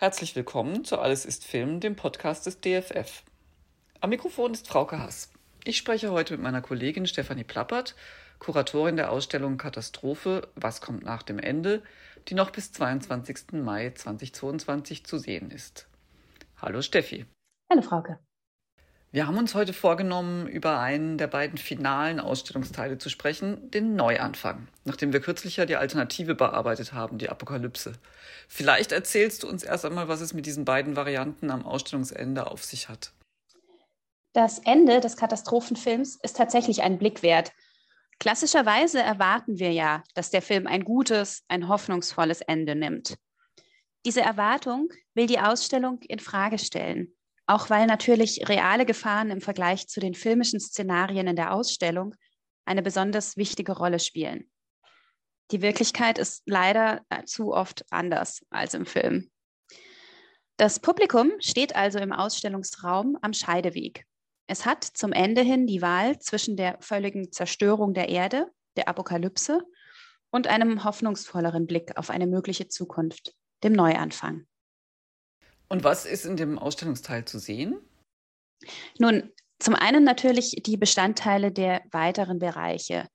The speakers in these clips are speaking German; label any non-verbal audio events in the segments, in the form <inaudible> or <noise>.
Herzlich willkommen zu Alles ist Film, dem Podcast des DFF. Am Mikrofon ist Frauke Hass. Ich spreche heute mit meiner Kollegin Stefanie Plappert, Kuratorin der Ausstellung Katastrophe Was kommt nach dem Ende, die noch bis 22. Mai 2022 zu sehen ist. Hallo Steffi. Hallo Frauke. Wir haben uns heute vorgenommen, über einen der beiden finalen Ausstellungsteile zu sprechen, den Neuanfang, nachdem wir kürzlich ja die Alternative bearbeitet haben, die Apokalypse. Vielleicht erzählst du uns erst einmal, was es mit diesen beiden Varianten am Ausstellungsende auf sich hat. Das Ende des Katastrophenfilms ist tatsächlich ein Blick wert. Klassischerweise erwarten wir ja, dass der Film ein gutes, ein hoffnungsvolles Ende nimmt. Diese Erwartung will die Ausstellung in Frage stellen auch weil natürlich reale Gefahren im Vergleich zu den filmischen Szenarien in der Ausstellung eine besonders wichtige Rolle spielen. Die Wirklichkeit ist leider zu oft anders als im Film. Das Publikum steht also im Ausstellungsraum am Scheideweg. Es hat zum Ende hin die Wahl zwischen der völligen Zerstörung der Erde, der Apokalypse und einem hoffnungsvolleren Blick auf eine mögliche Zukunft, dem Neuanfang. Und was ist in dem Ausstellungsteil zu sehen? Nun, zum einen natürlich die Bestandteile der weiteren Bereiche.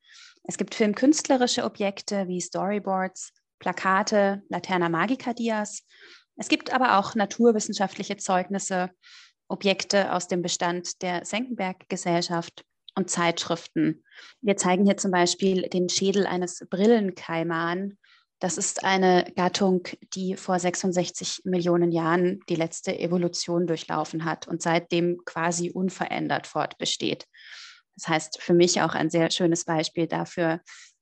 Es gibt filmkünstlerische Objekte wie Storyboards, Plakate, Laterna Magica Dias. Es gibt aber auch naturwissenschaftliche Zeugnisse, Objekte aus dem Bestand der Senckenberg-Gesellschaft und Zeitschriften. Wir zeigen hier zum Beispiel den Schädel eines Brillenkaiman das ist eine Gattung, die vor 66 Millionen Jahren die letzte Evolution durchlaufen hat und seitdem quasi unverändert fortbesteht. Das heißt für mich auch ein sehr schönes Beispiel dafür,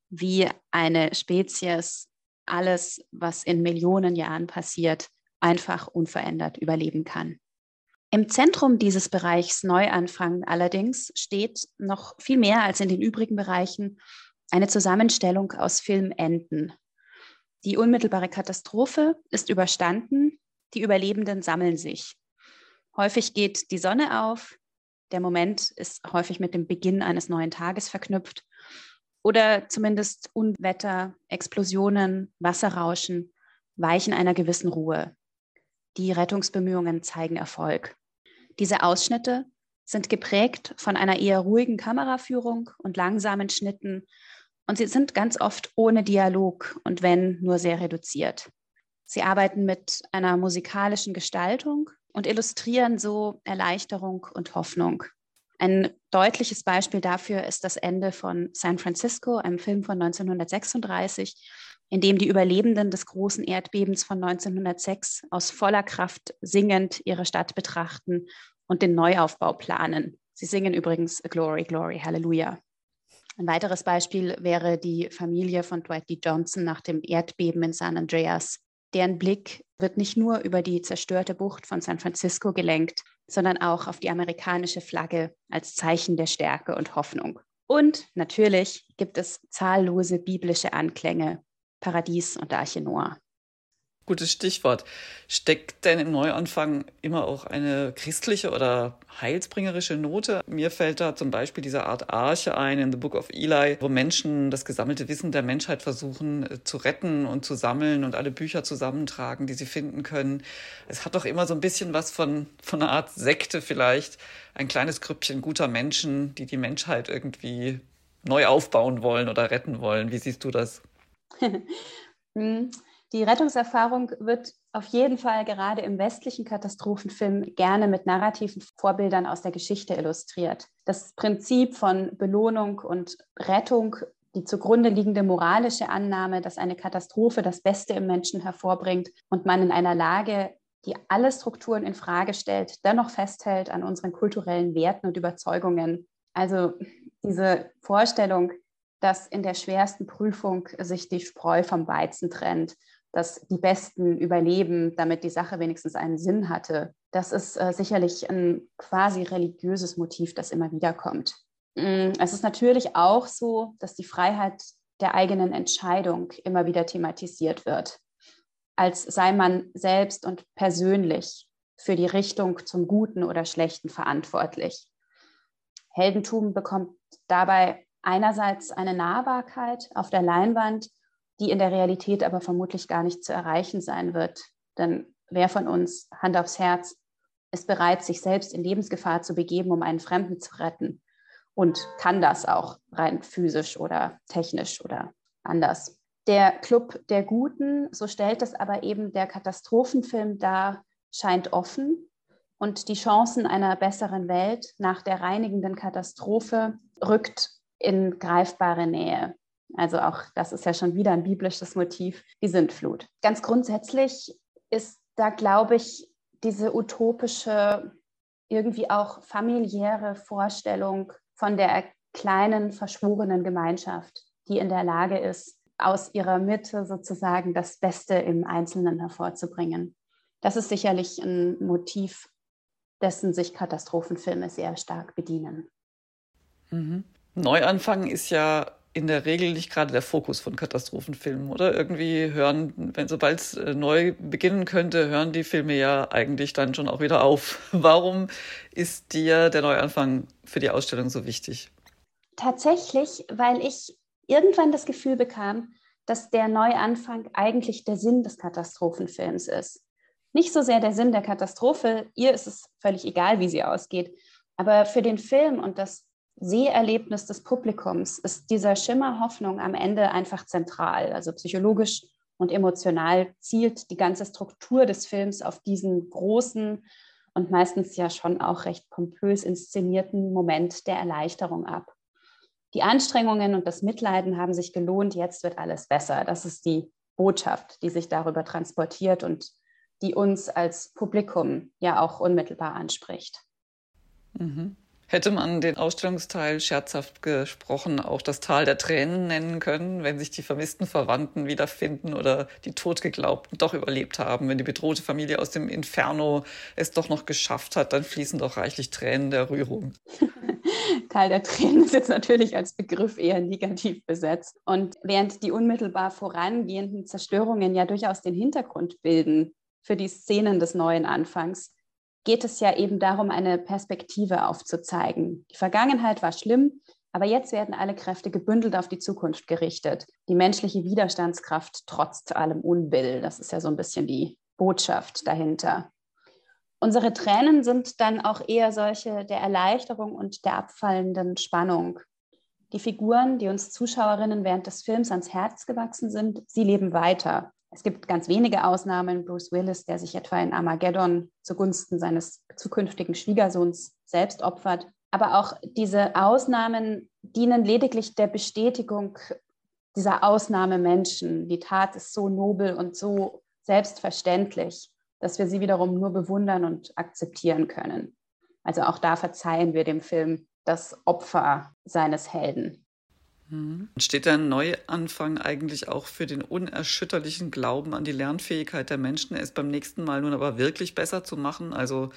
wie eine Spezies alles, was in Millionen Jahren passiert, einfach unverändert überleben kann. Im Zentrum dieses Bereichs Neuanfang allerdings steht noch viel mehr als in den übrigen Bereichen eine Zusammenstellung aus Filmenden, die unmittelbare Katastrophe ist überstanden, die Überlebenden sammeln sich. Häufig geht die Sonne auf, der Moment ist häufig mit dem Beginn eines neuen Tages verknüpft oder zumindest Unwetter, Explosionen, Wasserrauschen weichen einer gewissen Ruhe. Die Rettungsbemühungen zeigen Erfolg. Diese Ausschnitte sind geprägt von einer eher ruhigen Kameraführung und langsamen Schnitten und sie sind ganz oft ohne Dialog und wenn nur sehr reduziert. Sie arbeiten mit einer musikalischen Gestaltung und illustrieren so Erleichterung und Hoffnung. Ein deutliches Beispiel dafür ist das Ende von San Francisco, einem Film von 1936, in dem die Überlebenden des großen Erdbebens von 1906 aus voller Kraft singend ihre Stadt betrachten und den Neuaufbau planen. Sie singen übrigens Glory, Glory, Hallelujah. Ein weiteres Beispiel wäre die Familie von Dwight D. Johnson nach dem Erdbeben in San Andreas. Deren Blick wird nicht nur über die zerstörte Bucht von San Francisco gelenkt, sondern auch auf die amerikanische Flagge als Zeichen der Stärke und Hoffnung. Und natürlich gibt es zahllose biblische Anklänge, Paradies und Arche Noah. Gutes Stichwort. Steckt denn im Neuanfang immer auch eine christliche oder heilsbringerische Note? Mir fällt da zum Beispiel diese Art Arche ein in The Book of Eli, wo Menschen das gesammelte Wissen der Menschheit versuchen äh, zu retten und zu sammeln und alle Bücher zusammentragen, die sie finden können. Es hat doch immer so ein bisschen was von, von einer Art Sekte vielleicht. Ein kleines Grüppchen guter Menschen, die die Menschheit irgendwie neu aufbauen wollen oder retten wollen. Wie siehst du das? <laughs> <laughs> Die Rettungserfahrung wird auf jeden Fall gerade im westlichen Katastrophenfilm gerne mit narrativen Vorbildern aus der Geschichte illustriert. Das Prinzip von Belohnung und Rettung, die zugrunde liegende moralische Annahme, dass eine Katastrophe das Beste im Menschen hervorbringt und man in einer Lage, die alle Strukturen in Frage stellt, dennoch festhält an unseren kulturellen Werten und Überzeugungen. Also diese Vorstellung, dass in der schwersten Prüfung sich die Spreu vom Weizen trennt dass die Besten überleben, damit die Sache wenigstens einen Sinn hatte. Das ist äh, sicherlich ein quasi religiöses Motiv, das immer wieder kommt. Mm, es ist natürlich auch so, dass die Freiheit der eigenen Entscheidung immer wieder thematisiert wird, als sei man selbst und persönlich für die Richtung zum Guten oder Schlechten verantwortlich. Heldentum bekommt dabei einerseits eine Nahbarkeit auf der Leinwand die in der Realität aber vermutlich gar nicht zu erreichen sein wird. Denn wer von uns, Hand aufs Herz, ist bereit, sich selbst in Lebensgefahr zu begeben, um einen Fremden zu retten und kann das auch rein physisch oder technisch oder anders. Der Club der Guten, so stellt es aber eben der Katastrophenfilm dar, scheint offen und die Chancen einer besseren Welt nach der reinigenden Katastrophe rückt in greifbare Nähe. Also auch das ist ja schon wieder ein biblisches Motiv, die Sintflut. Ganz grundsätzlich ist da, glaube ich, diese utopische, irgendwie auch familiäre Vorstellung von der kleinen, verschworenen Gemeinschaft, die in der Lage ist, aus ihrer Mitte sozusagen das Beste im Einzelnen hervorzubringen. Das ist sicherlich ein Motiv, dessen sich Katastrophenfilme sehr stark bedienen. Mhm. Neuanfang ist ja in der Regel nicht gerade der Fokus von Katastrophenfilmen, oder? Irgendwie hören, wenn sobald es äh, neu beginnen könnte, hören die Filme ja eigentlich dann schon auch wieder auf. <laughs> Warum ist dir der Neuanfang für die Ausstellung so wichtig? Tatsächlich, weil ich irgendwann das Gefühl bekam, dass der Neuanfang eigentlich der Sinn des Katastrophenfilms ist. Nicht so sehr der Sinn der Katastrophe, ihr ist es völlig egal, wie sie ausgeht, aber für den Film und das Seherlebnis des Publikums ist dieser Schimmer Hoffnung am Ende einfach zentral. Also psychologisch und emotional zielt die ganze Struktur des Films auf diesen großen und meistens ja schon auch recht pompös inszenierten Moment der Erleichterung ab. Die Anstrengungen und das Mitleiden haben sich gelohnt, jetzt wird alles besser. Das ist die Botschaft, die sich darüber transportiert und die uns als Publikum ja auch unmittelbar anspricht. Mhm. Hätte man den Ausstellungsteil scherzhaft gesprochen auch das Tal der Tränen nennen können, wenn sich die vermissten Verwandten wiederfinden oder die Totgeglaubten doch überlebt haben, wenn die bedrohte Familie aus dem Inferno es doch noch geschafft hat, dann fließen doch reichlich Tränen der Rührung. <laughs> Tal der Tränen ist jetzt natürlich als Begriff eher negativ besetzt. Und während die unmittelbar vorangehenden Zerstörungen ja durchaus den Hintergrund bilden für die Szenen des neuen Anfangs, geht es ja eben darum, eine Perspektive aufzuzeigen. Die Vergangenheit war schlimm, aber jetzt werden alle Kräfte gebündelt auf die Zukunft gerichtet. Die menschliche Widerstandskraft trotzt allem Unbill. Das ist ja so ein bisschen die Botschaft dahinter. Unsere Tränen sind dann auch eher solche der Erleichterung und der abfallenden Spannung. Die Figuren, die uns Zuschauerinnen während des Films ans Herz gewachsen sind, sie leben weiter. Es gibt ganz wenige Ausnahmen. Bruce Willis, der sich etwa in Armageddon zugunsten seines zukünftigen Schwiegersohns selbst opfert. Aber auch diese Ausnahmen dienen lediglich der Bestätigung dieser Ausnahmemenschen. Die Tat ist so nobel und so selbstverständlich, dass wir sie wiederum nur bewundern und akzeptieren können. Also auch da verzeihen wir dem Film das Opfer seines Helden. Mhm. Steht der Neuanfang eigentlich auch für den unerschütterlichen Glauben an die Lernfähigkeit der Menschen, es beim nächsten Mal nun aber wirklich besser zu machen? Also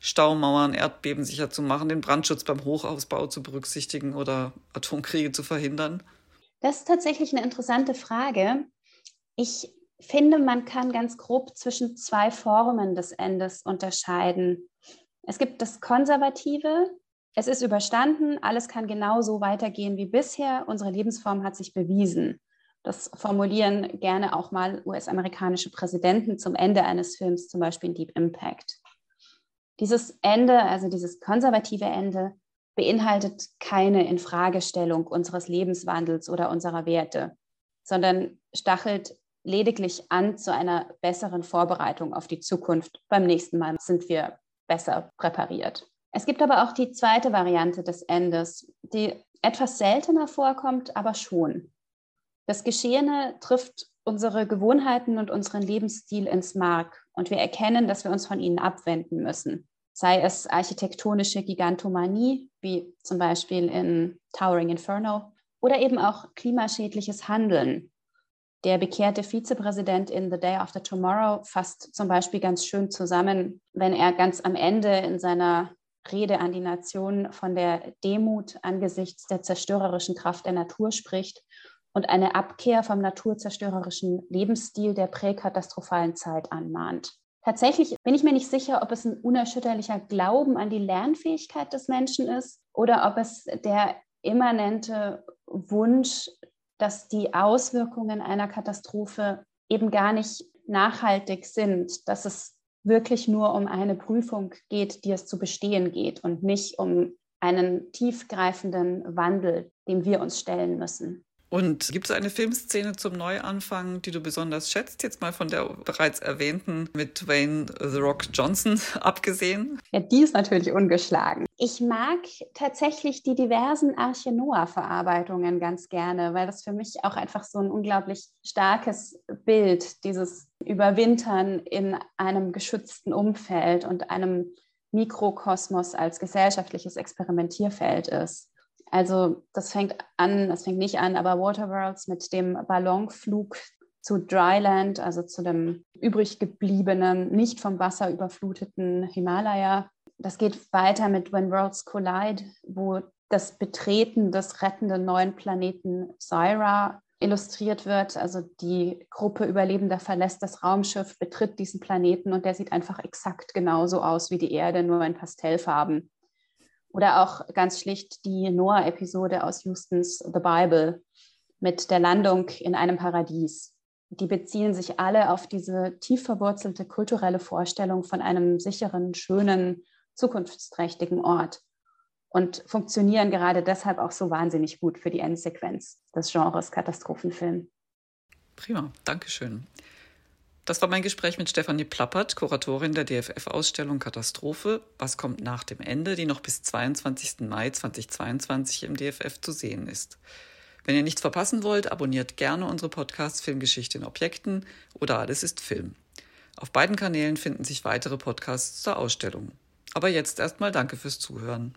Staumauern, Erdbeben sicher zu machen, den Brandschutz beim Hochausbau zu berücksichtigen oder Atomkriege zu verhindern? Das ist tatsächlich eine interessante Frage. Ich finde, man kann ganz grob zwischen zwei Formen des Endes unterscheiden. Es gibt das Konservative, es ist überstanden, alles kann genauso weitergehen wie bisher, unsere Lebensform hat sich bewiesen. Das formulieren gerne auch mal US-amerikanische Präsidenten zum Ende eines Films, zum Beispiel in Deep Impact. Dieses Ende, also dieses konservative Ende, beinhaltet keine Infragestellung unseres Lebenswandels oder unserer Werte, sondern stachelt lediglich an zu einer besseren Vorbereitung auf die Zukunft. Beim nächsten Mal sind wir besser präpariert. Es gibt aber auch die zweite Variante des Endes, die etwas seltener vorkommt, aber schon. Das Geschehene trifft unsere Gewohnheiten und unseren Lebensstil ins Mark und wir erkennen, dass wir uns von ihnen abwenden müssen. Sei es architektonische Gigantomanie, wie zum Beispiel in Towering Inferno, oder eben auch klimaschädliches Handeln. Der bekehrte Vizepräsident in The Day After Tomorrow fasst zum Beispiel ganz schön zusammen, wenn er ganz am Ende in seiner Rede an die Nation von der Demut angesichts der zerstörerischen Kraft der Natur spricht und eine Abkehr vom naturzerstörerischen Lebensstil der präkatastrophalen Zeit anmahnt. Tatsächlich bin ich mir nicht sicher, ob es ein unerschütterlicher Glauben an die Lernfähigkeit des Menschen ist oder ob es der immanente Wunsch, dass die Auswirkungen einer Katastrophe eben gar nicht nachhaltig sind, dass es wirklich nur um eine Prüfung geht, die es zu bestehen geht und nicht um einen tiefgreifenden Wandel, dem wir uns stellen müssen. Und gibt es eine Filmszene zum Neuanfang, die du besonders schätzt, jetzt mal von der bereits erwähnten mit Dwayne The Rock Johnson <laughs> abgesehen? Ja, die ist natürlich ungeschlagen. Ich mag tatsächlich die diversen Arche Noah-Verarbeitungen ganz gerne, weil das für mich auch einfach so ein unglaublich starkes Bild dieses Überwintern in einem geschützten Umfeld und einem Mikrokosmos als gesellschaftliches Experimentierfeld ist. Also das fängt an, das fängt nicht an, aber Waterworlds mit dem Ballonflug zu Dryland, also zu dem übrig gebliebenen, nicht vom Wasser überfluteten Himalaya. Das geht weiter mit When Worlds Collide, wo das Betreten des rettenden neuen Planeten Syra illustriert wird. Also die Gruppe Überlebender verlässt das Raumschiff, betritt diesen Planeten und der sieht einfach exakt genauso aus wie die Erde, nur in Pastellfarben. Oder auch ganz schlicht die Noah-Episode aus Houstons The Bible mit der Landung in einem Paradies. Die beziehen sich alle auf diese tief verwurzelte kulturelle Vorstellung von einem sicheren, schönen, zukunftsträchtigen Ort und funktionieren gerade deshalb auch so wahnsinnig gut für die Endsequenz des Genres Katastrophenfilm. Prima, Dankeschön. Das war mein Gespräch mit Stefanie Plappert, Kuratorin der DFF-Ausstellung Katastrophe. Was kommt nach dem Ende, die noch bis 22. Mai 2022 im DFF zu sehen ist. Wenn ihr nichts verpassen wollt, abonniert gerne unsere Podcasts Filmgeschichte in Objekten oder Alles ist Film. Auf beiden Kanälen finden sich weitere Podcasts zur Ausstellung. Aber jetzt erstmal danke fürs Zuhören.